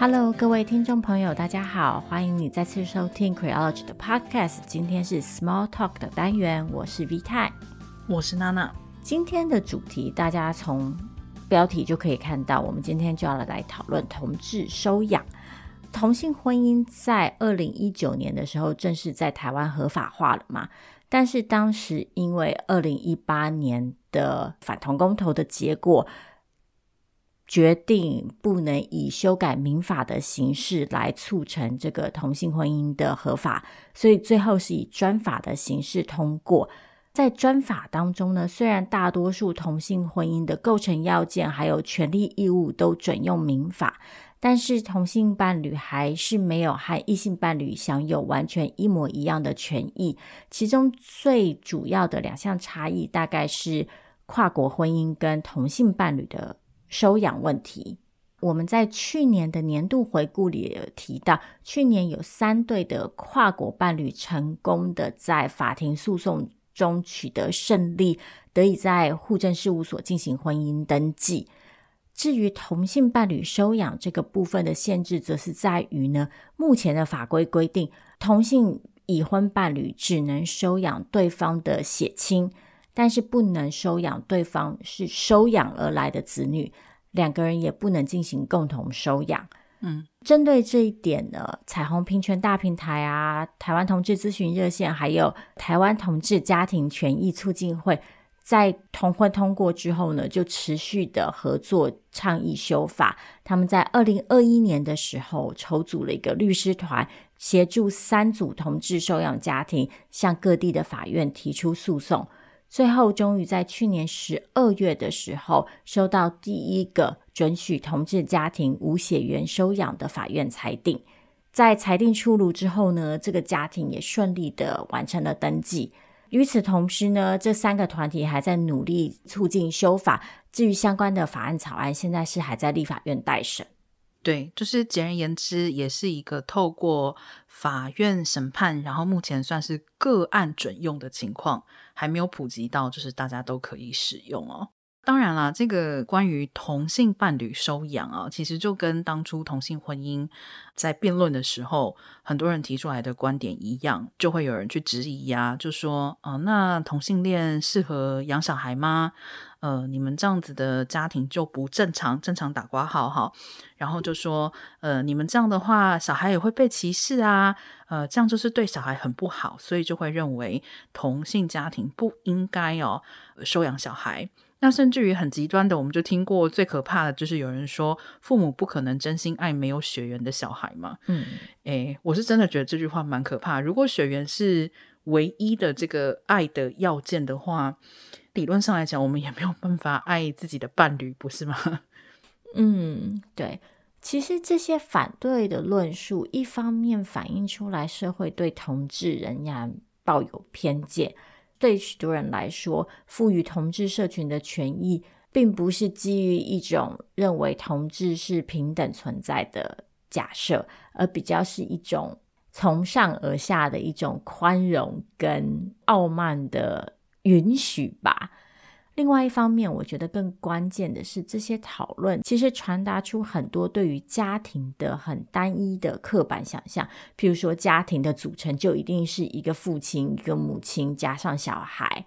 Hello，各位听众朋友，大家好，欢迎你再次收听 Creology 的 Podcast。今天是 Small Talk 的单元，我是 V 太，我是娜娜。今天的主题，大家从标题就可以看到，我们今天就要来讨论同志收养。同性婚姻在二零一九年的时候正式在台湾合法化了嘛？但是当时因为二零一八年的反同公投的结果，决定不能以修改民法的形式来促成这个同性婚姻的合法，所以最后是以专法的形式通过。在专法当中呢，虽然大多数同性婚姻的构成要件还有权利义务都准用民法，但是同性伴侣还是没有和异性伴侣享有完全一模一样的权益。其中最主要的两项差异，大概是跨国婚姻跟同性伴侣的收养问题。我们在去年的年度回顾里有提到，去年有三对的跨国伴侣成功的在法庭诉讼中取得胜利，得以在户政事务所进行婚姻登记。至于同性伴侣收养这个部分的限制，则是在于呢，目前的法规规定，同性已婚伴侣只能收养对方的血亲，但是不能收养对方是收养而来的子女，两个人也不能进行共同收养。嗯，针对这一点呢，彩虹平权大平台啊，台湾同志咨询热线，还有台湾同志家庭权益促进会，在同婚通过之后呢，就持续的合作倡议修法。他们在二零二一年的时候，筹组了一个律师团，协助三组同志收养家庭向各地的法院提出诉讼。最后，终于在去年十二月的时候，收到第一个准许同志家庭无血缘收养的法院裁定。在裁定出炉之后呢，这个家庭也顺利的完成了登记。与此同时呢，这三个团体还在努力促进修法。至于相关的法案草案，现在是还在立法院待审。对，就是简而言之，也是一个透过法院审判，然后目前算是个案准用的情况，还没有普及到就是大家都可以使用哦。当然啦，这个关于同性伴侣收养啊，其实就跟当初同性婚姻在辩论的时候，很多人提出来的观点一样，就会有人去质疑呀、啊，就说，啊、那同性恋适合养小孩吗？呃，你们这样子的家庭就不正常，正常打括号哈，然后就说，呃，你们这样的话，小孩也会被歧视啊，呃，这样就是对小孩很不好，所以就会认为同性家庭不应该哦收养小孩。那甚至于很极端的，我们就听过最可怕的就是有人说，父母不可能真心爱没有血缘的小孩嘛。嗯，诶，我是真的觉得这句话蛮可怕。如果血缘是唯一的这个爱的要件的话，理论上来讲，我们也没有办法爱自己的伴侣，不是吗？嗯，对。其实这些反对的论述，一方面反映出来社会对同志仍然抱有偏见。对许多人来说，赋予同志社群的权益，并不是基于一种认为同志是平等存在的假设，而比较是一种从上而下的一种宽容跟傲慢的允许吧。另外一方面，我觉得更关键的是，这些讨论其实传达出很多对于家庭的很单一的刻板想象。譬如说，家庭的组成就一定是一个父亲、一个母亲加上小孩。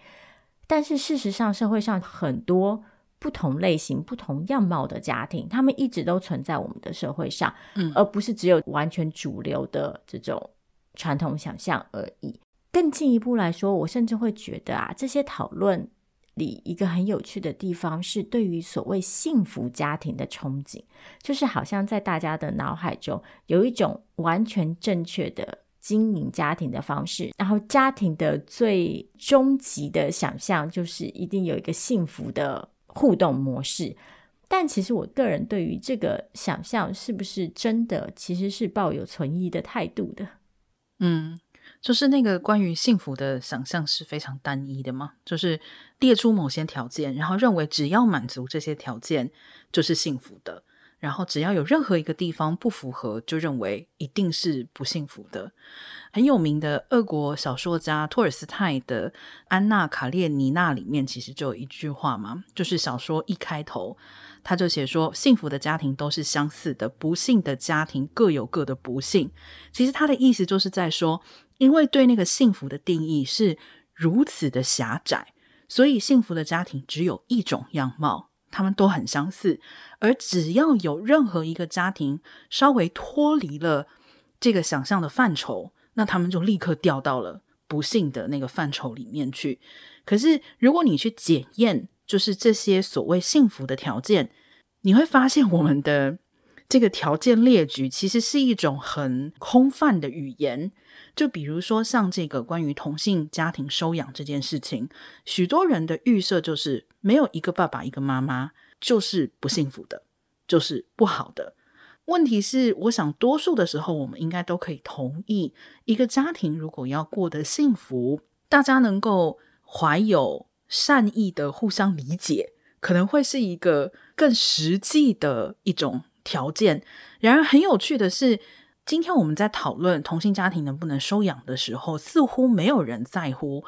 但是事实上，社会上很多不同类型、不同样貌的家庭，他们一直都存在我们的社会上，嗯，而不是只有完全主流的这种传统想象而已。更进一步来说，我甚至会觉得啊，这些讨论。里一个很有趣的地方是，对于所谓幸福家庭的憧憬，就是好像在大家的脑海中有一种完全正确的经营家庭的方式，然后家庭的最终极的想象就是一定有一个幸福的互动模式。但其实我个人对于这个想象是不是真的，其实是抱有存疑的态度的。嗯。就是那个关于幸福的想象是非常单一的吗？就是列出某些条件，然后认为只要满足这些条件就是幸福的，然后只要有任何一个地方不符合，就认为一定是不幸福的。很有名的俄国小说家托尔斯泰的《安娜·卡列尼娜》里面，其实就有一句话嘛，就是小说一开头他就写说：“幸福的家庭都是相似的，不幸的家庭各有各的不幸。”其实他的意思就是在说，因为对那个幸福的定义是如此的狭窄，所以幸福的家庭只有一种样貌，他们都很相似。而只要有任何一个家庭稍微脱离了这个想象的范畴，那他们就立刻掉到了不幸的那个范畴里面去。可是，如果你去检验，就是这些所谓幸福的条件，你会发现我们的这个条件列举其实是一种很空泛的语言。就比如说，像这个关于同性家庭收养这件事情，许多人的预设就是没有一个爸爸，一个妈妈就是不幸福的，就是不好的。问题是，我想多数的时候，我们应该都可以同意，一个家庭如果要过得幸福，大家能够怀有善意的互相理解，可能会是一个更实际的一种条件。然而，很有趣的是，今天我们在讨论同性家庭能不能收养的时候，似乎没有人在乎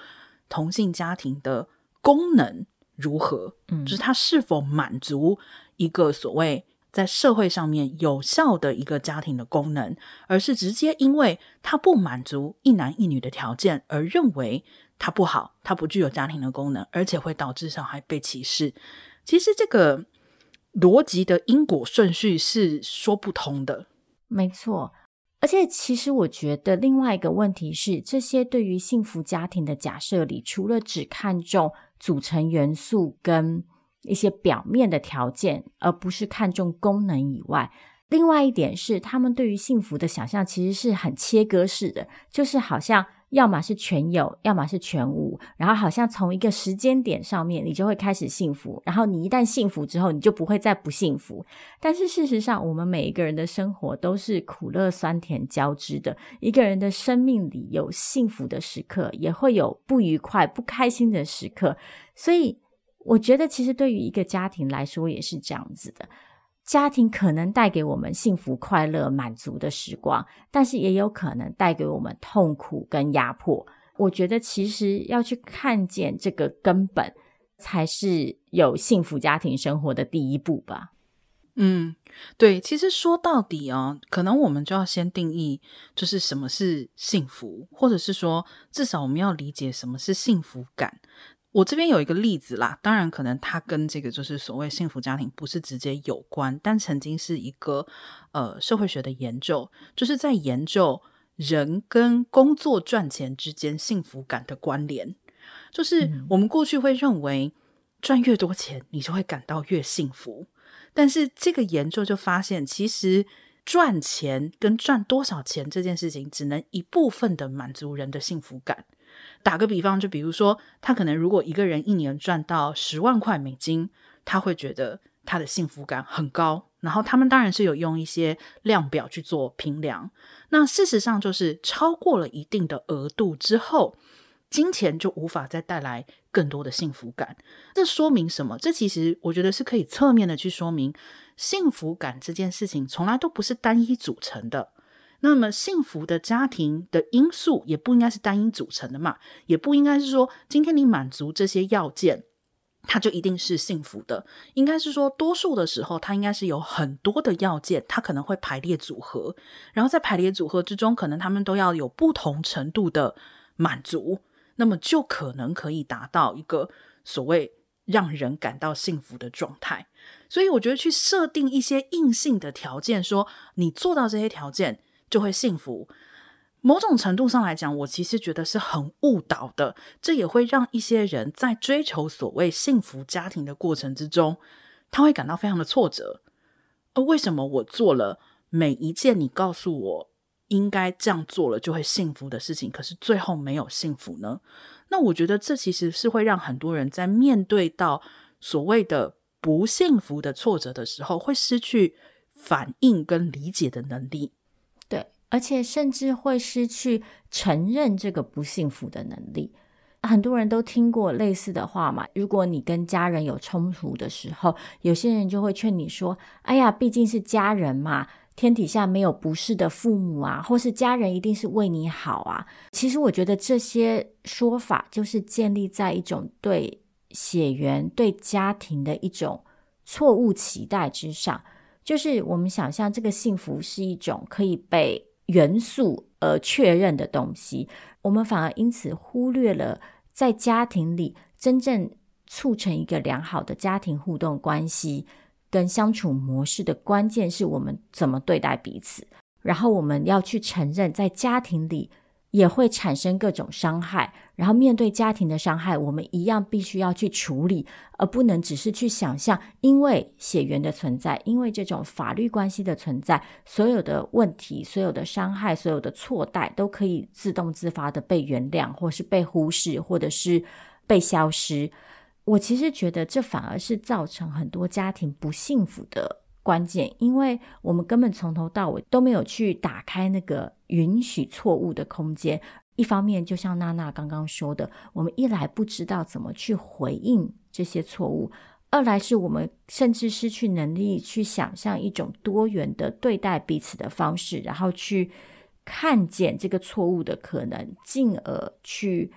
同性家庭的功能如何，嗯，就是它是否满足一个所谓。在社会上面有效的一个家庭的功能，而是直接因为它不满足一男一女的条件而认为它不好，它不具有家庭的功能，而且会导致小孩被歧视。其实这个逻辑的因果顺序是说不通的。没错，而且其实我觉得另外一个问题是，这些对于幸福家庭的假设里，除了只看重组成元素跟一些表面的条件，而不是看重功能以外，另外一点是，他们对于幸福的想象其实是很切割式的，就是好像要么是全有，要么是全无，然后好像从一个时间点上面，你就会开始幸福，然后你一旦幸福之后，你就不会再不幸福。但是事实上，我们每一个人的生活都是苦乐酸甜交织的，一个人的生命里有幸福的时刻，也会有不愉快、不开心的时刻，所以。我觉得，其实对于一个家庭来说也是这样子的。家庭可能带给我们幸福、快乐、满足的时光，但是也有可能带给我们痛苦跟压迫。我觉得，其实要去看见这个根本，才是有幸福家庭生活的第一步吧。嗯，对。其实说到底啊，可能我们就要先定义，就是什么是幸福，或者是说，至少我们要理解什么是幸福感。我这边有一个例子啦，当然可能它跟这个就是所谓幸福家庭不是直接有关，但曾经是一个呃社会学的研究，就是在研究人跟工作赚钱之间幸福感的关联。就是我们过去会认为赚越多钱你就会感到越幸福，但是这个研究就发现，其实赚钱跟赚多少钱这件事情只能一部分的满足人的幸福感。打个比方，就比如说，他可能如果一个人一年赚到十万块美金，他会觉得他的幸福感很高。然后他们当然是有用一些量表去做评量。那事实上就是超过了一定的额度之后，金钱就无法再带来更多的幸福感。这说明什么？这其实我觉得是可以侧面的去说明，幸福感这件事情从来都不是单一组成的。那么幸福的家庭的因素也不应该是单一组成的嘛，也不应该是说今天你满足这些要件，它就一定是幸福的。应该是说多数的时候，它应该是有很多的要件，它可能会排列组合，然后在排列组合之中，可能他们都要有不同程度的满足，那么就可能可以达到一个所谓让人感到幸福的状态。所以我觉得去设定一些硬性的条件，说你做到这些条件，就会幸福。某种程度上来讲，我其实觉得是很误导的。这也会让一些人在追求所谓幸福家庭的过程之中，他会感到非常的挫折。而为什么我做了每一件你告诉我应该这样做了就会幸福的事情，可是最后没有幸福呢？那我觉得这其实是会让很多人在面对到所谓的不幸福的挫折的时候，会失去反应跟理解的能力。而且甚至会失去承认这个不幸福的能力。很多人都听过类似的话嘛。如果你跟家人有冲突的时候，有些人就会劝你说：“哎呀，毕竟是家人嘛，天底下没有不是的父母啊，或是家人一定是为你好啊。”其实我觉得这些说法就是建立在一种对血缘、对家庭的一种错误期待之上，就是我们想象这个幸福是一种可以被元素而确认的东西，我们反而因此忽略了在家庭里真正促成一个良好的家庭互动关系跟相处模式的关键是我们怎么对待彼此，然后我们要去承认在家庭里。也会产生各种伤害，然后面对家庭的伤害，我们一样必须要去处理，而不能只是去想象，因为血缘的存在，因为这种法律关系的存在，所有的问题、所有的伤害、所有的错待都可以自动自发的被原谅，或是被忽视，或者是被消失。我其实觉得这反而是造成很多家庭不幸福的关键，因为我们根本从头到尾都没有去打开那个允许错误的空间。一方面，就像娜娜刚刚说的，我们一来不知道怎么去回应这些错误；二来是我们甚至失去能力去想象一种多元的对待彼此的方式，然后去看见这个错误的可能，进而去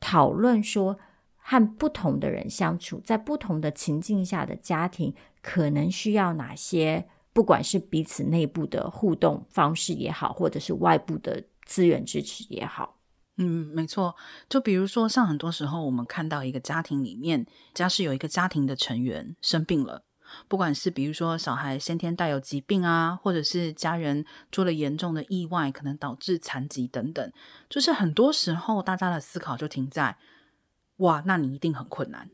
讨论说，和不同的人相处，在不同的情境下的家庭。可能需要哪些？不管是彼此内部的互动方式也好，或者是外部的资源支持也好。嗯，没错。就比如说，像很多时候我们看到一个家庭里面，家是有一个家庭的成员生病了，不管是比如说小孩先天带有疾病啊，或者是家人出了严重的意外，可能导致残疾等等，就是很多时候大家的思考就停在：哇，那你一定很困难。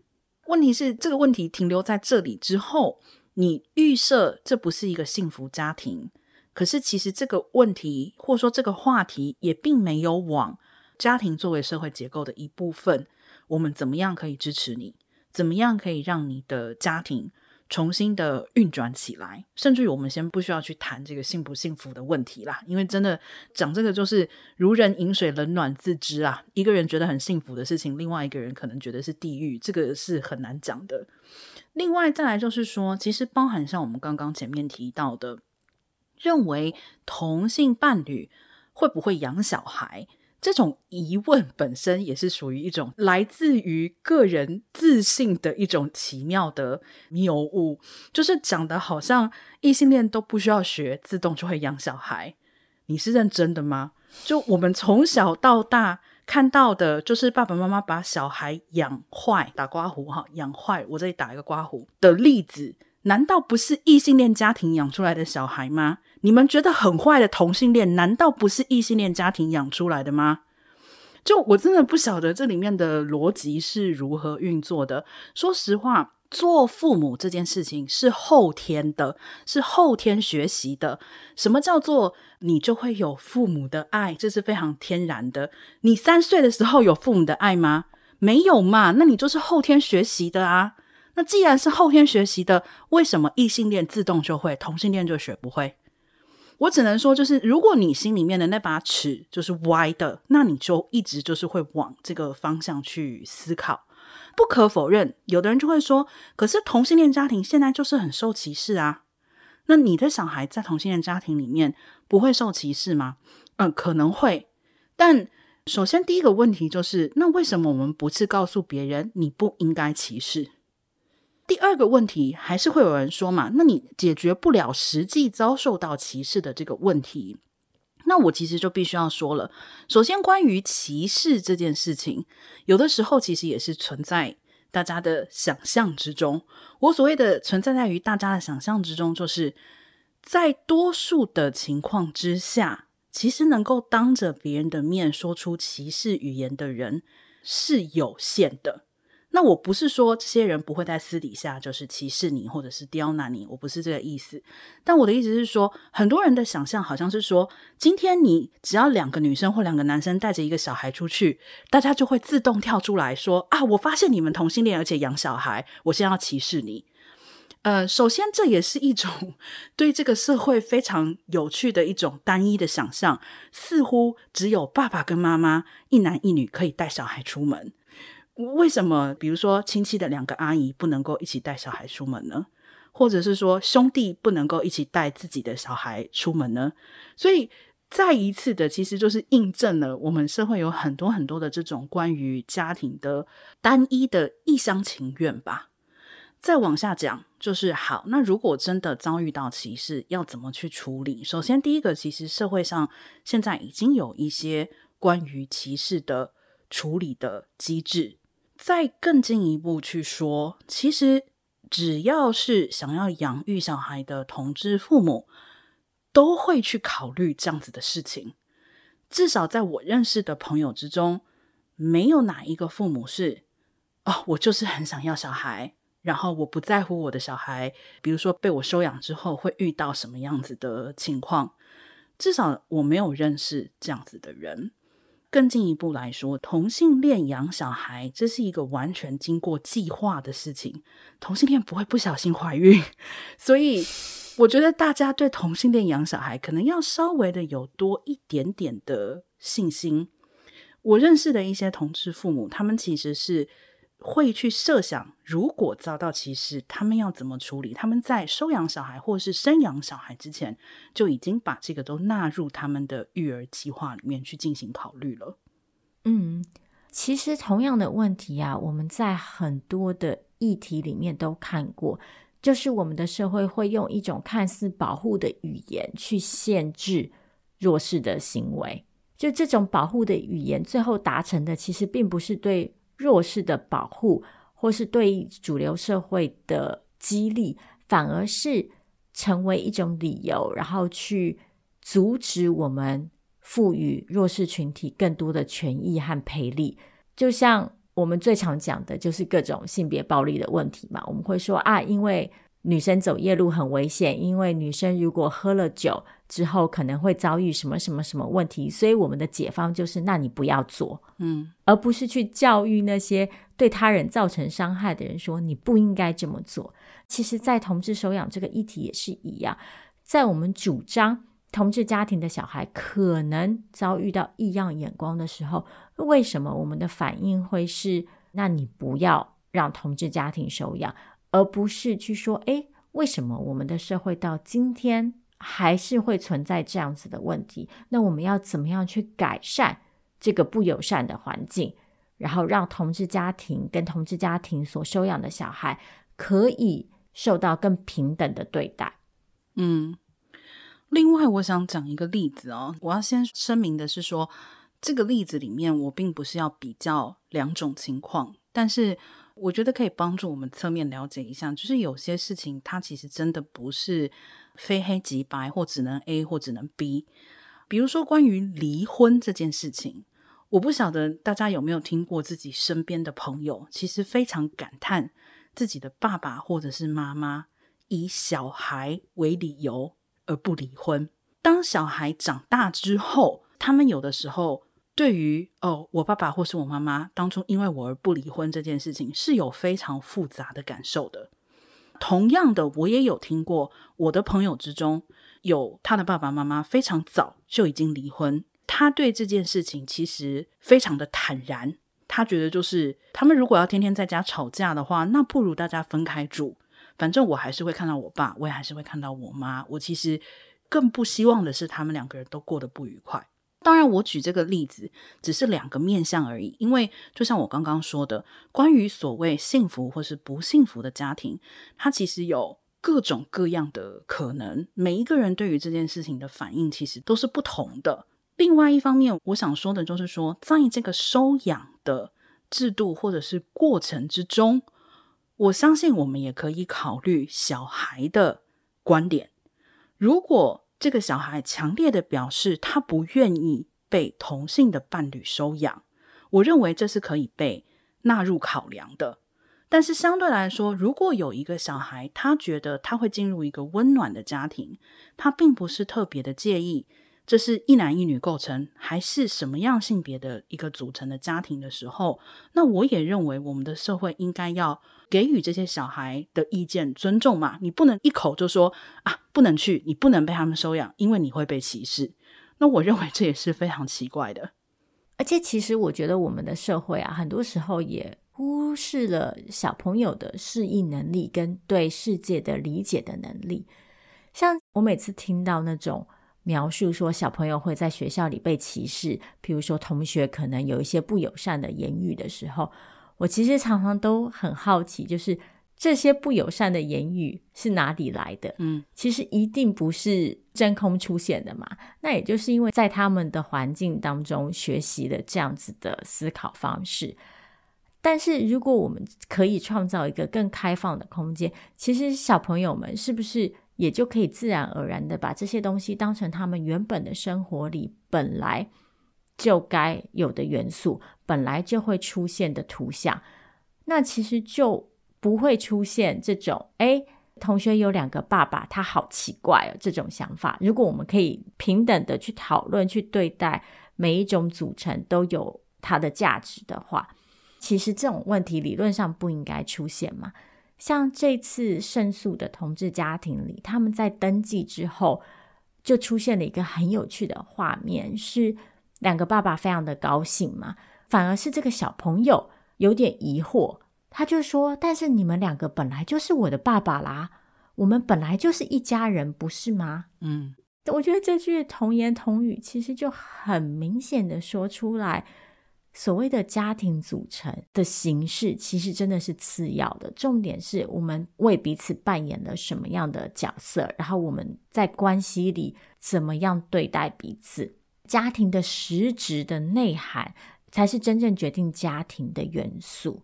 问题是，这个问题停留在这里之后，你预设这不是一个幸福家庭。可是，其实这个问题或说这个话题也并没有往家庭作为社会结构的一部分，我们怎么样可以支持你？怎么样可以让你的家庭？重新的运转起来，甚至于我们先不需要去谈这个幸不幸福的问题啦，因为真的讲这个就是如人饮水，冷暖自知啊。一个人觉得很幸福的事情，另外一个人可能觉得是地狱，这个是很难讲的。另外再来就是说，其实包含像我们刚刚前面提到的，认为同性伴侣会不会养小孩？这种疑问本身也是属于一种来自于个人自信的一种奇妙的谬误，就是讲的好像异性恋都不需要学，自动就会养小孩。你是认真的吗？就我们从小到大看到的，就是爸爸妈妈把小孩养坏，打刮胡哈，养坏，我这里打一个刮胡的例子，难道不是异性恋家庭养出来的小孩吗？你们觉得很坏的同性恋，难道不是异性恋家庭养出来的吗？就我真的不晓得这里面的逻辑是如何运作的。说实话，做父母这件事情是后天的，是后天学习的。什么叫做你就会有父母的爱？这是非常天然的。你三岁的时候有父母的爱吗？没有嘛？那你就是后天学习的啊。那既然是后天学习的，为什么异性恋自动就会，同性恋就学不会？我只能说，就是如果你心里面的那把尺就是歪的，那你就一直就是会往这个方向去思考。不可否认，有的人就会说，可是同性恋家庭现在就是很受歧视啊。那你的小孩在同性恋家庭里面不会受歧视吗？嗯，可能会。但首先第一个问题就是，那为什么我们不是告诉别人你不应该歧视？第二个问题还是会有人说嘛，那你解决不了实际遭受到歧视的这个问题，那我其实就必须要说了。首先，关于歧视这件事情，有的时候其实也是存在大家的想象之中。我所谓的存在在于大家的想象之中，就是在多数的情况之下，其实能够当着别人的面说出歧视语言的人是有限的。那我不是说这些人不会在私底下就是歧视你，或者是刁难你，我不是这个意思。但我的意思是说，很多人的想象好像是说，今天你只要两个女生或两个男生带着一个小孩出去，大家就会自动跳出来说啊，我发现你们同性恋而且养小孩，我现在要歧视你。呃，首先这也是一种对这个社会非常有趣的一种单一的想象，似乎只有爸爸跟妈妈一男一女可以带小孩出门。为什么比如说亲戚的两个阿姨不能够一起带小孩出门呢？或者是说兄弟不能够一起带自己的小孩出门呢？所以再一次的，其实就是印证了我们社会有很多很多的这种关于家庭的单一的一厢情愿吧。再往下讲，就是好，那如果真的遭遇到歧视，要怎么去处理？首先，第一个，其实社会上现在已经有一些关于歧视的处理的机制。再更进一步去说，其实只要是想要养育小孩的同志父母，都会去考虑这样子的事情。至少在我认识的朋友之中，没有哪一个父母是，哦，我就是很想要小孩。然后我不在乎我的小孩，比如说被我收养之后会遇到什么样子的情况，至少我没有认识这样子的人。更进一步来说，同性恋养小孩，这是一个完全经过计划的事情，同性恋不会不小心怀孕，所以我觉得大家对同性恋养小孩可能要稍微的有多一点点的信心。我认识的一些同志父母，他们其实是。会去设想，如果遭到歧视，他们要怎么处理？他们在收养小孩或是生养小孩之前，就已经把这个都纳入他们的育儿计划里面去进行考虑了。嗯，其实同样的问题啊，我们在很多的议题里面都看过，就是我们的社会会用一种看似保护的语言去限制弱势的行为，就这种保护的语言，最后达成的其实并不是对。弱势的保护，或是对主流社会的激励，反而是成为一种理由，然后去阻止我们赋予弱势群体更多的权益和赔利。就像我们最常讲的，就是各种性别暴力的问题嘛。我们会说啊，因为女生走夜路很危险，因为女生如果喝了酒之后可能会遭遇什么什么什么问题，所以我们的解方就是，那你不要做，嗯，而不是去教育那些对他人造成伤害的人，说你不应该这么做。其实，在同志收养这个议题也是一样，在我们主张同志家庭的小孩可能遭遇到异样眼光的时候，为什么我们的反应会是，那你不要让同志家庭收养？而不是去说，诶，为什么我们的社会到今天还是会存在这样子的问题？那我们要怎么样去改善这个不友善的环境，然后让同志家庭跟同志家庭所收养的小孩可以受到更平等的对待？嗯，另外我想讲一个例子哦，我要先声明的是说，这个例子里面我并不是要比较两种情况，但是。我觉得可以帮助我们侧面了解一下，就是有些事情它其实真的不是非黑即白，或只能 A 或只能 B。比如说关于离婚这件事情，我不晓得大家有没有听过自己身边的朋友，其实非常感叹自己的爸爸或者是妈妈以小孩为理由而不离婚。当小孩长大之后，他们有的时候。对于哦，我爸爸或是我妈妈当初因为我而不离婚这件事情，是有非常复杂的感受的。同样的，我也有听过我的朋友之中有他的爸爸妈妈非常早就已经离婚，他对这件事情其实非常的坦然。他觉得就是他们如果要天天在家吵架的话，那不如大家分开住，反正我还是会看到我爸，我也还是会看到我妈。我其实更不希望的是他们两个人都过得不愉快。当然，我举这个例子只是两个面向而已，因为就像我刚刚说的，关于所谓幸福或是不幸福的家庭，它其实有各种各样的可能，每一个人对于这件事情的反应其实都是不同的。另外一方面，我想说的就是说，在这个收养的制度或者是过程之中，我相信我们也可以考虑小孩的观点，如果。这个小孩强烈的表示，他不愿意被同性的伴侣收养。我认为这是可以被纳入考量的。但是相对来说，如果有一个小孩，他觉得他会进入一个温暖的家庭，他并不是特别的介意。这是一男一女构成，还是什么样性别的一个组成的家庭的时候，那我也认为我们的社会应该要给予这些小孩的意见尊重嘛。你不能一口就说啊，不能去，你不能被他们收养，因为你会被歧视。那我认为这也是非常奇怪的。而且，其实我觉得我们的社会啊，很多时候也忽视了小朋友的适应能力跟对世界的理解的能力。像我每次听到那种描述说小朋友会在学校里被歧视，譬如说同学可能有一些不友善的言语的时候，我其实常常都很好奇，就是这些不友善的言语是哪里来的？嗯，其实一定不是真空出现的嘛。那也就是因为在他们的环境当中学习了这样子的思考方式。但是如果我们可以创造一个更开放的空间，其实小朋友们是不是？也就可以自然而然的把这些东西当成他们原本的生活里本来就该有的元素，本来就会出现的图像，那其实就不会出现这种诶，同学有两个爸爸，他好奇怪哦，这种想法。如果我们可以平等的去讨论、去对待每一种组成都有它的价值的话，其实这种问题理论上不应该出现嘛。像这次胜诉的同志家庭里，他们在登记之后，就出现了一个很有趣的画面，是两个爸爸非常的高兴嘛，反而是这个小朋友有点疑惑，他就说：“但是你们两个本来就是我的爸爸啦，我们本来就是一家人，不是吗？”嗯，我觉得这句童言童语其实就很明显的说出来。所谓的家庭组成的形式，其实真的是次要的。重点是我们为彼此扮演了什么样的角色，然后我们在关系里怎么样对待彼此。家庭的实质的内涵，才是真正决定家庭的元素。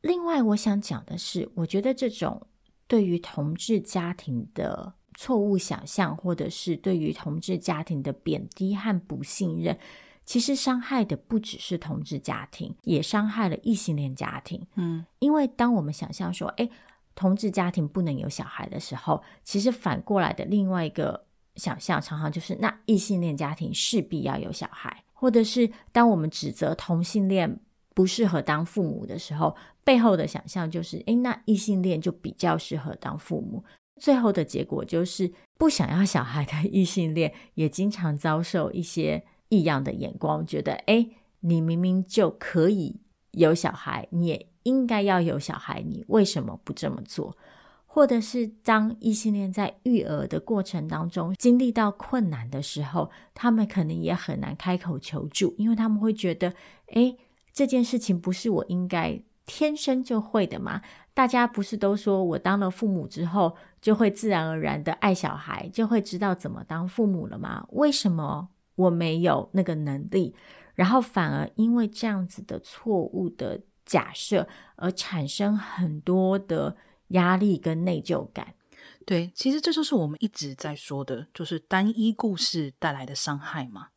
另外，我想讲的是，我觉得这种对于同志家庭的错误想象，或者是对于同志家庭的贬低和不信任。其实伤害的不只是同志家庭，也伤害了异性恋家庭。嗯，因为当我们想象说，诶，同志家庭不能有小孩的时候，其实反过来的另外一个想象，常常就是那异性恋家庭势必要有小孩，或者是当我们指责同性恋不适合当父母的时候，背后的想象就是，诶，那异性恋就比较适合当父母。最后的结果就是，不想要小孩的异性恋也经常遭受一些。异样的眼光，觉得诶，你明明就可以有小孩，你也应该要有小孩，你为什么不这么做？或者是当异性恋在育儿的过程当中经历到困难的时候，他们可能也很难开口求助，因为他们会觉得，诶，这件事情不是我应该天生就会的吗？大家不是都说我当了父母之后就会自然而然的爱小孩，就会知道怎么当父母了吗？为什么？我没有那个能力，然后反而因为这样子的错误的假设而产生很多的压力跟内疚感。对，其实这就是我们一直在说的，就是单一故事带来的伤害嘛。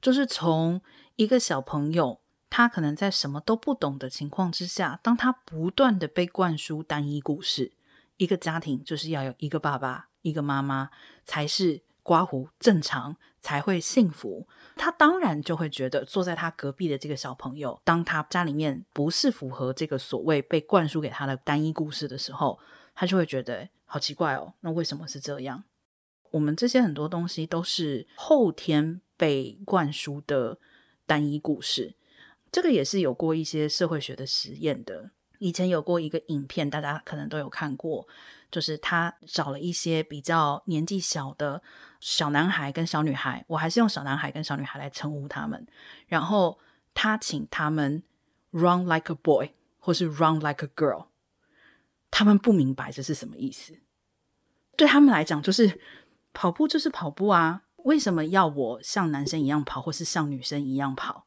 就是从一个小朋友，他可能在什么都不懂的情况之下，当他不断的被灌输单一故事，一个家庭就是要有一个爸爸、一个妈妈才是刮胡正常。才会幸福，他当然就会觉得坐在他隔壁的这个小朋友，当他家里面不是符合这个所谓被灌输给他的单一故事的时候，他就会觉得好奇怪哦。那为什么是这样？我们这些很多东西都是后天被灌输的单一故事，这个也是有过一些社会学的实验的。以前有过一个影片，大家可能都有看过，就是他找了一些比较年纪小的小男孩跟小女孩，我还是用小男孩跟小女孩来称呼他们。然后他请他们 run like a boy 或是 run like a girl，他们不明白这是什么意思。对他们来讲，就是跑步就是跑步啊，为什么要我像男生一样跑，或是像女生一样跑？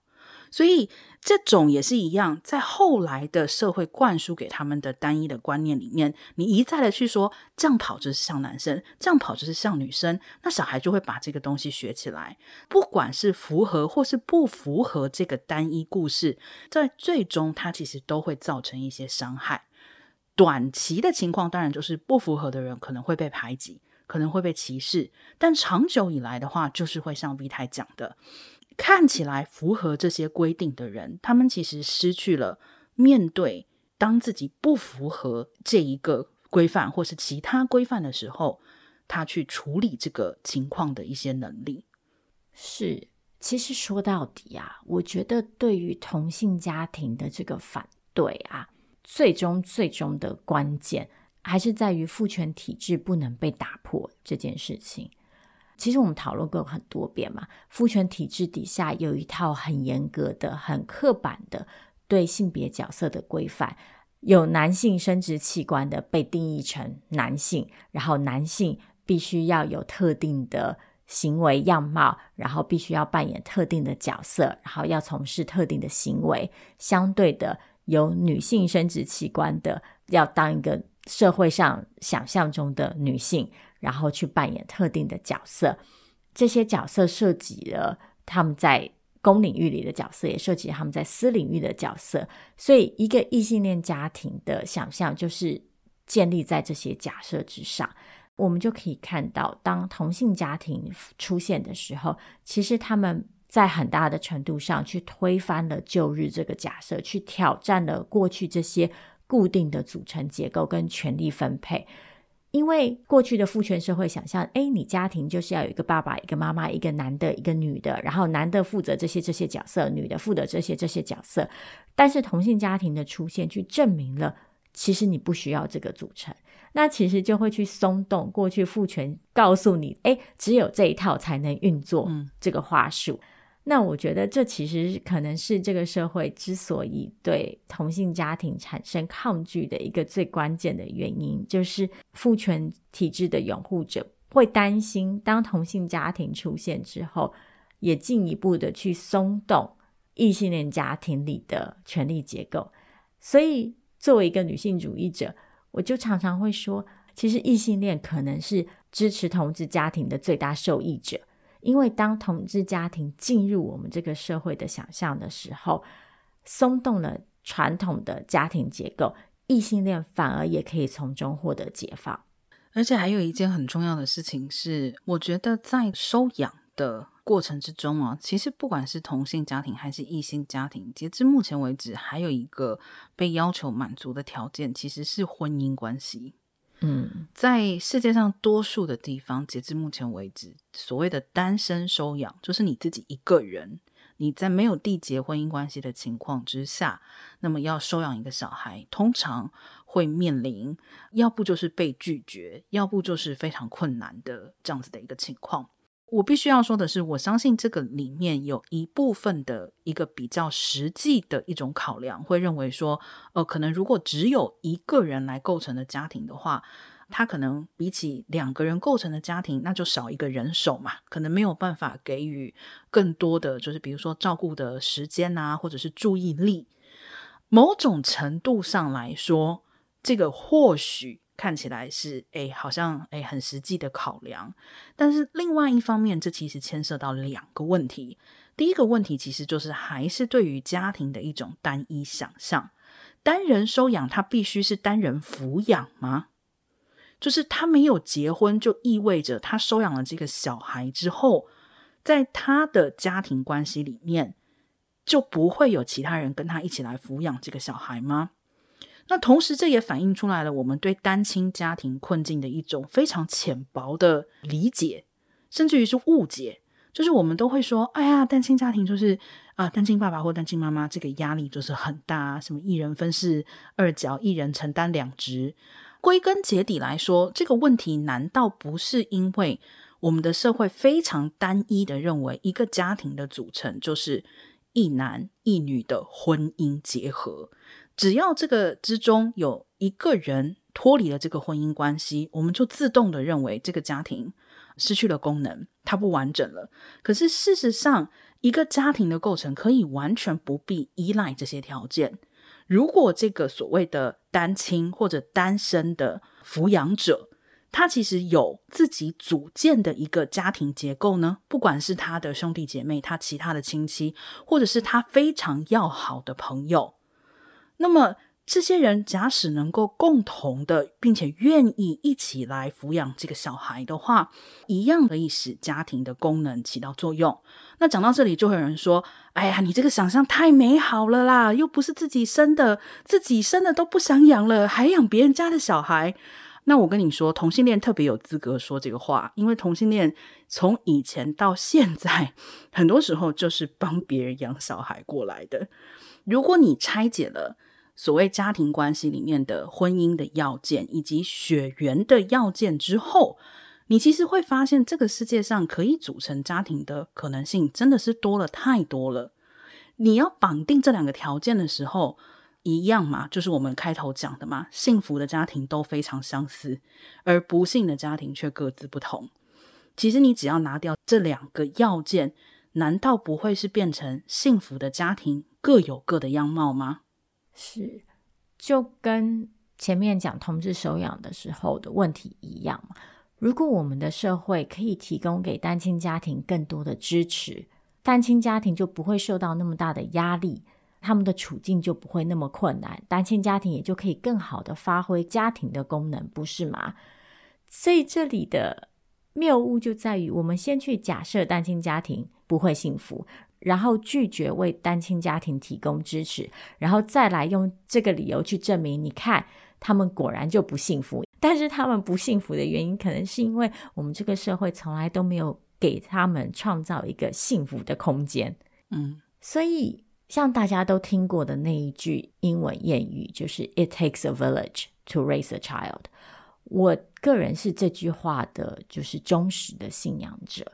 所以这种也是一样，在后来的社会灌输给他们的单一的观念里面，你一再的去说这样跑就是像男生，这样跑就是像女生，那小孩就会把这个东西学起来。不管是符合或是不符合这个单一故事，在最终它其实都会造成一些伤害。短期的情况当然就是不符合的人可能会被排挤，可能会被歧视，但长久以来的话，就是会像 V 太讲的。看起来符合这些规定的人，他们其实失去了面对当自己不符合这一个规范或是其他规范的时候，他去处理这个情况的一些能力。是，其实说到底啊，我觉得对于同性家庭的这个反对啊，最终最终的关键还是在于父权体制不能被打破这件事情。其实我们讨论过很多遍嘛，父权体制底下有一套很严格的、很刻板的对性别角色的规范，有男性生殖器官的被定义成男性，然后男性必须要有特定的行为样貌，然后必须要扮演特定的角色，然后要从事特定的行为。相对的，有女性生殖器官的要当一个社会上想象中的女性。然后去扮演特定的角色，这些角色涉及了他们在公领域里的角色，也涉及他们在私领域的角色。所以，一个异性恋家庭的想象就是建立在这些假设之上。我们就可以看到，当同性家庭出现的时候，其实他们在很大的程度上去推翻了旧日这个假设，去挑战了过去这些固定的组成结构跟权力分配。因为过去的父权社会想象，诶，你家庭就是要有一个爸爸、一个妈妈、一个男的、一个女的，然后男的负责这些这些角色，女的负责这些这些角色。但是同性家庭的出现，去证明了其实你不需要这个组成，那其实就会去松动过去父权告诉你，诶，只有这一套才能运作这个话术。嗯那我觉得这其实可能是这个社会之所以对同性家庭产生抗拒的一个最关键的原因，就是父权体制的拥护者会担心，当同性家庭出现之后，也进一步的去松动异性恋家庭里的权力结构。所以，作为一个女性主义者，我就常常会说，其实异性恋可能是支持同志家庭的最大受益者。因为当同志家庭进入我们这个社会的想象的时候，松动了传统的家庭结构，异性恋反而也可以从中获得解放。而且还有一件很重要的事情是，我觉得在收养的过程之中啊，其实不管是同性家庭还是异性家庭，截至目前为止，还有一个被要求满足的条件，其实是婚姻关系。嗯，在世界上多数的地方，截至目前为止，所谓的单身收养，就是你自己一个人，你在没有缔结婚姻关系的情况之下，那么要收养一个小孩，通常会面临要不就是被拒绝，要不就是非常困难的这样子的一个情况。我必须要说的是，我相信这个里面有一部分的一个比较实际的一种考量，会认为说，呃，可能如果只有一个人来构成的家庭的话，他可能比起两个人构成的家庭，那就少一个人手嘛，可能没有办法给予更多的，就是比如说照顾的时间啊，或者是注意力。某种程度上来说，这个或许。看起来是诶，好像诶很实际的考量，但是另外一方面，这其实牵涉到两个问题。第一个问题其实就是还是对于家庭的一种单一想象，单人收养他必须是单人抚养吗？就是他没有结婚，就意味着他收养了这个小孩之后，在他的家庭关系里面就不会有其他人跟他一起来抚养这个小孩吗？那同时，这也反映出来了我们对单亲家庭困境的一种非常浅薄的理解，甚至于是误解。就是我们都会说：“哎呀，单亲家庭就是啊、单亲爸爸或单亲妈妈，这个压力就是很大，什么一人分饰二角，一人承担两职。”归根结底来说，这个问题难道不是因为我们的社会非常单一的认为，一个家庭的组成就是一男一女的婚姻结合？只要这个之中有一个人脱离了这个婚姻关系，我们就自动的认为这个家庭失去了功能，它不完整了。可是事实上，一个家庭的构成可以完全不必依赖这些条件。如果这个所谓的单亲或者单身的抚养者，他其实有自己组建的一个家庭结构呢，不管是他的兄弟姐妹、他其他的亲戚，或者是他非常要好的朋友。那么，这些人假使能够共同的，并且愿意一起来抚养这个小孩的话，一样可以使家庭的功能起到作用。那讲到这里，就会有人说：“哎呀，你这个想象太美好了啦，又不是自己生的，自己生的都不想养了，还养别人家的小孩。”那我跟你说，同性恋特别有资格说这个话，因为同性恋从以前到现在，很多时候就是帮别人养小孩过来的。如果你拆解了所谓家庭关系里面的婚姻的要件以及血缘的要件之后，你其实会发现，这个世界上可以组成家庭的可能性真的是多了太多了。你要绑定这两个条件的时候，一样嘛，就是我们开头讲的嘛，幸福的家庭都非常相似，而不幸的家庭却各自不同。其实你只要拿掉这两个要件，难道不会是变成幸福的家庭各有各的样貌吗？是，就跟前面讲同志收养的时候的问题一样。如果我们的社会可以提供给单亲家庭更多的支持，单亲家庭就不会受到那么大的压力，他们的处境就不会那么困难，单亲家庭也就可以更好的发挥家庭的功能，不是吗？所以这里的谬误就在于，我们先去假设单亲家庭不会幸福。然后拒绝为单亲家庭提供支持，然后再来用这个理由去证明，你看他们果然就不幸福。但是他们不幸福的原因，可能是因为我们这个社会从来都没有给他们创造一个幸福的空间。嗯，所以像大家都听过的那一句英文谚语，就是 “It takes a village to raise a child”。我个人是这句话的，就是忠实的信仰者。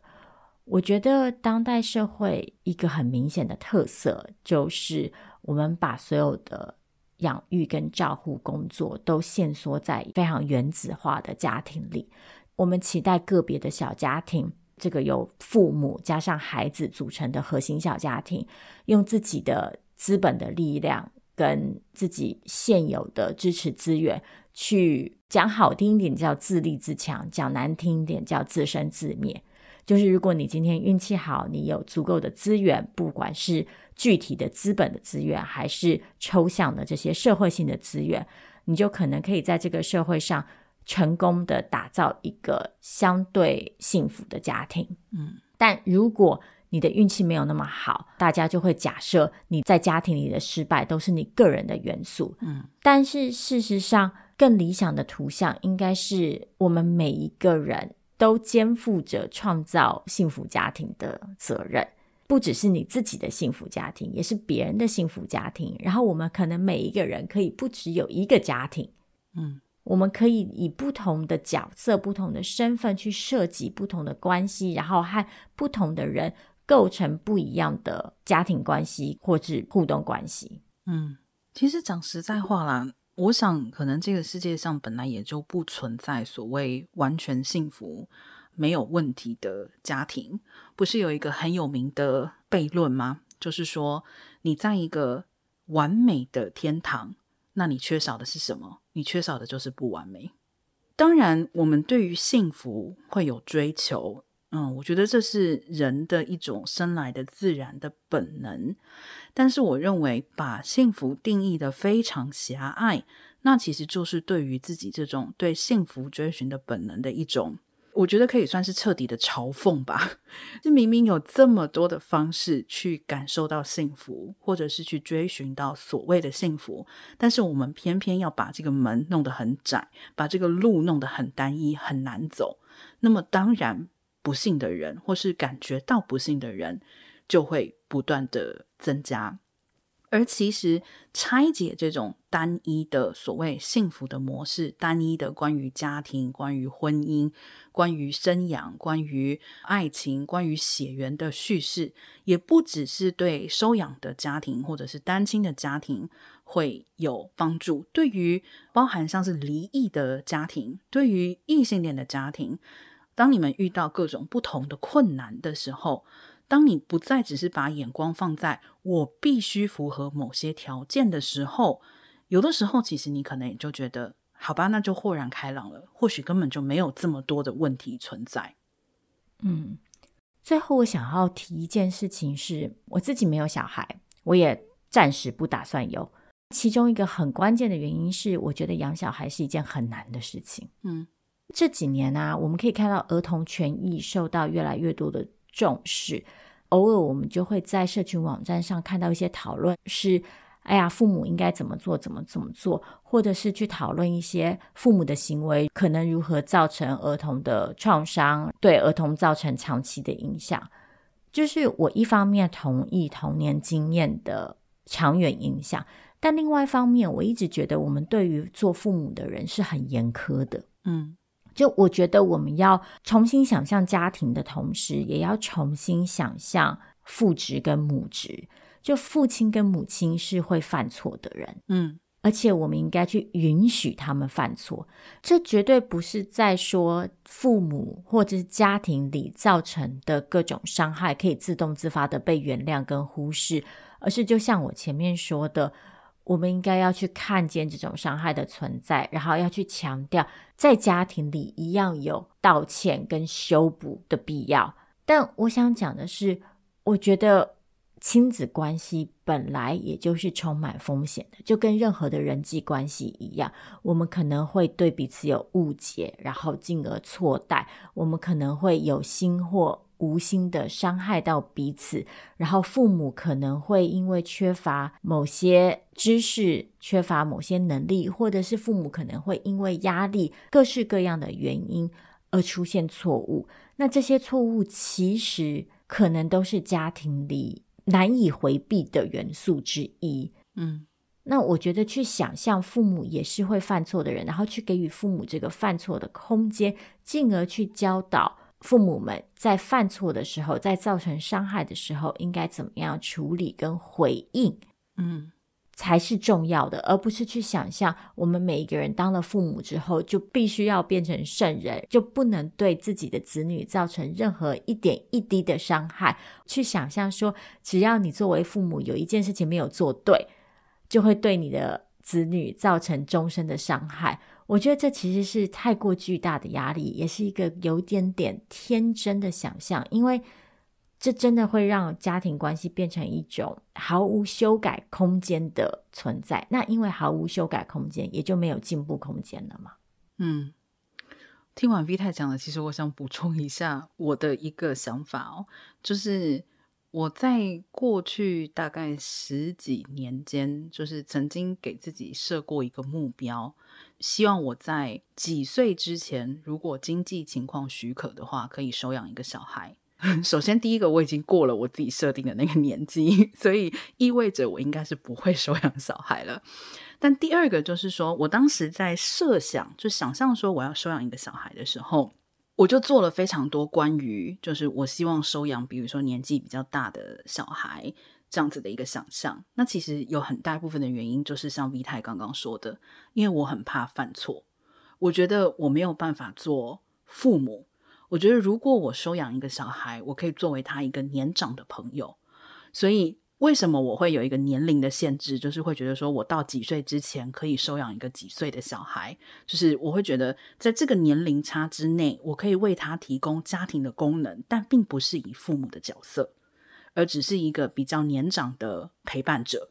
我觉得当代社会一个很明显的特色，就是我们把所有的养育跟照护工作都限缩在非常原子化的家庭里。我们期待个别的小家庭，这个由父母加上孩子组成的核心小家庭，用自己的资本的力量跟自己现有的支持资源，去讲好听一点叫自立自强，讲难听一点叫自生自灭。就是如果你今天运气好，你有足够的资源，不管是具体的资本的资源，还是抽象的这些社会性的资源，你就可能可以在这个社会上成功的打造一个相对幸福的家庭。嗯，但如果你的运气没有那么好，大家就会假设你在家庭里的失败都是你个人的元素。嗯，但是事实上，更理想的图像应该是我们每一个人。都肩负着创造幸福家庭的责任，不只是你自己的幸福家庭，也是别人的幸福家庭。然后我们可能每一个人可以不只有一个家庭，嗯，我们可以以不同的角色、不同的身份去涉及不同的关系，然后和不同的人构成不一样的家庭关系或是互动关系。嗯，其实讲实在话啦。我想，可能这个世界上本来也就不存在所谓完全幸福、没有问题的家庭。不是有一个很有名的悖论吗？就是说，你在一个完美的天堂，那你缺少的是什么？你缺少的就是不完美。当然，我们对于幸福会有追求。嗯，我觉得这是人的一种生来的自然的本能，但是我认为把幸福定义的非常狭隘，那其实就是对于自己这种对幸福追寻的本能的一种，我觉得可以算是彻底的嘲讽吧。就明明有这么多的方式去感受到幸福，或者是去追寻到所谓的幸福，但是我们偏偏要把这个门弄得很窄，把这个路弄得很单一，很难走。那么当然。不幸的人，或是感觉到不幸的人，就会不断的增加。而其实拆解这种单一的所谓幸福的模式，单一的关于家庭、关于婚姻、关于生养、关于爱情、关于血缘的叙事，也不只是对收养的家庭或者是单亲的家庭会有帮助，对于包含像是离异的家庭，对于异性恋的家庭。当你们遇到各种不同的困难的时候，当你不再只是把眼光放在我必须符合某些条件的时候，有的时候其实你可能也就觉得，好吧，那就豁然开朗了。或许根本就没有这么多的问题存在。嗯，最后我想要提一件事情是，我自己没有小孩，我也暂时不打算有。其中一个很关键的原因是，我觉得养小孩是一件很难的事情。嗯。这几年啊，我们可以看到儿童权益受到越来越多的重视。偶尔我们就会在社群网站上看到一些讨论，是哎呀，父母应该怎么做，怎么怎么做，或者是去讨论一些父母的行为可能如何造成儿童的创伤，对儿童造成长期的影响。就是我一方面同意童年经验的长远影响，但另外一方面，我一直觉得我们对于做父母的人是很严苛的。嗯，就我觉得我们要重新想象家庭的同时，也要重新想象父职跟母职。就父亲跟母亲是会犯错的人，嗯。而且我们应该去允许他们犯错，这绝对不是在说父母或者是家庭里造成的各种伤害可以自动自发的被原谅跟忽视，而是就像我前面说的，我们应该要去看见这种伤害的存在，然后要去强调在家庭里一样有道歉跟修补的必要。但我想讲的是，我觉得。亲子关系本来也就是充满风险的，就跟任何的人际关系一样，我们可能会对彼此有误解，然后进而错待；我们可能会有心或无心的伤害到彼此，然后父母可能会因为缺乏某些知识、缺乏某些能力，或者是父母可能会因为压力、各式各样的原因而出现错误。那这些错误其实可能都是家庭里。难以回避的元素之一。嗯，那我觉得去想象父母也是会犯错的人，然后去给予父母这个犯错的空间，进而去教导父母们在犯错的时候，在造成伤害的时候，应该怎么样处理跟回应。嗯。才是重要的，而不是去想象我们每一个人当了父母之后就必须要变成圣人，就不能对自己的子女造成任何一点一滴的伤害。去想象说，只要你作为父母有一件事情没有做对，就会对你的子女造成终身的伤害。我觉得这其实是太过巨大的压力，也是一个有点点天真的想象，因为。这真的会让家庭关系变成一种毫无修改空间的存在。那因为毫无修改空间，也就没有进步空间了嘛。嗯，听完 V 太讲的，其实我想补充一下我的一个想法哦，就是我在过去大概十几年间，就是曾经给自己设过一个目标，希望我在几岁之前，如果经济情况许可的话，可以收养一个小孩。首先，第一个我已经过了我自己设定的那个年纪，所以意味着我应该是不会收养小孩了。但第二个就是说，我当时在设想，就想象说我要收养一个小孩的时候，我就做了非常多关于就是我希望收养，比如说年纪比较大的小孩这样子的一个想象。那其实有很大一部分的原因就是像 V 太刚刚说的，因为我很怕犯错，我觉得我没有办法做父母。我觉得，如果我收养一个小孩，我可以作为他一个年长的朋友。所以，为什么我会有一个年龄的限制？就是会觉得说，我到几岁之前可以收养一个几岁的小孩。就是我会觉得，在这个年龄差之内，我可以为他提供家庭的功能，但并不是以父母的角色，而只是一个比较年长的陪伴者。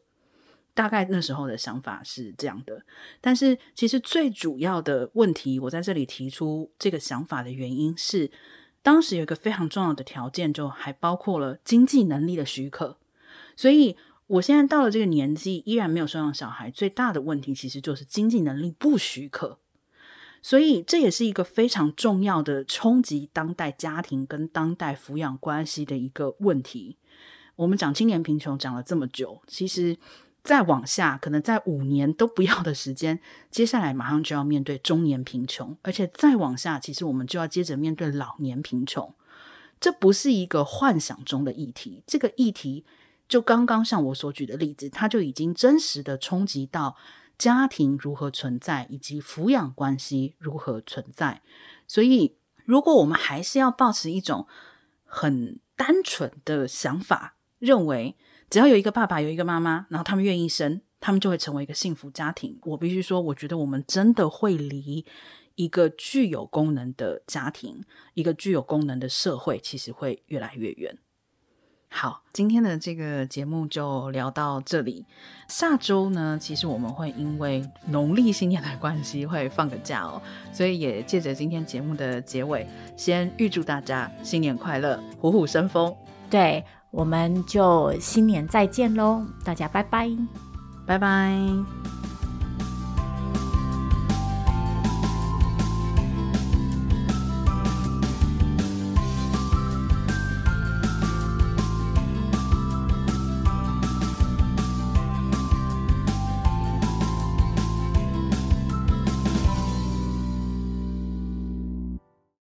大概那时候的想法是这样的，但是其实最主要的问题，我在这里提出这个想法的原因是，当时有一个非常重要的条件，就还包括了经济能力的许可。所以我现在到了这个年纪，依然没有收养小孩，最大的问题其实就是经济能力不许可。所以这也是一个非常重要的冲击当代家庭跟当代抚养关系的一个问题。我们讲青年贫穷讲了这么久，其实。再往下，可能在五年都不要的时间，接下来马上就要面对中年贫穷，而且再往下，其实我们就要接着面对老年贫穷。这不是一个幻想中的议题，这个议题就刚刚像我所举的例子，它就已经真实的冲击到家庭如何存在，以及抚养关系如何存在。所以，如果我们还是要保持一种很单纯的想法，认为。只要有一个爸爸，有一个妈妈，然后他们愿意生，他们就会成为一个幸福家庭。我必须说，我觉得我们真的会离一个具有功能的家庭，一个具有功能的社会，其实会越来越远。好，今天的这个节目就聊到这里。下周呢，其实我们会因为农历新年的关系会放个假哦，所以也借着今天节目的结尾，先预祝大家新年快乐，虎虎生风。对。我们就新年再见喽，大家拜拜，拜拜。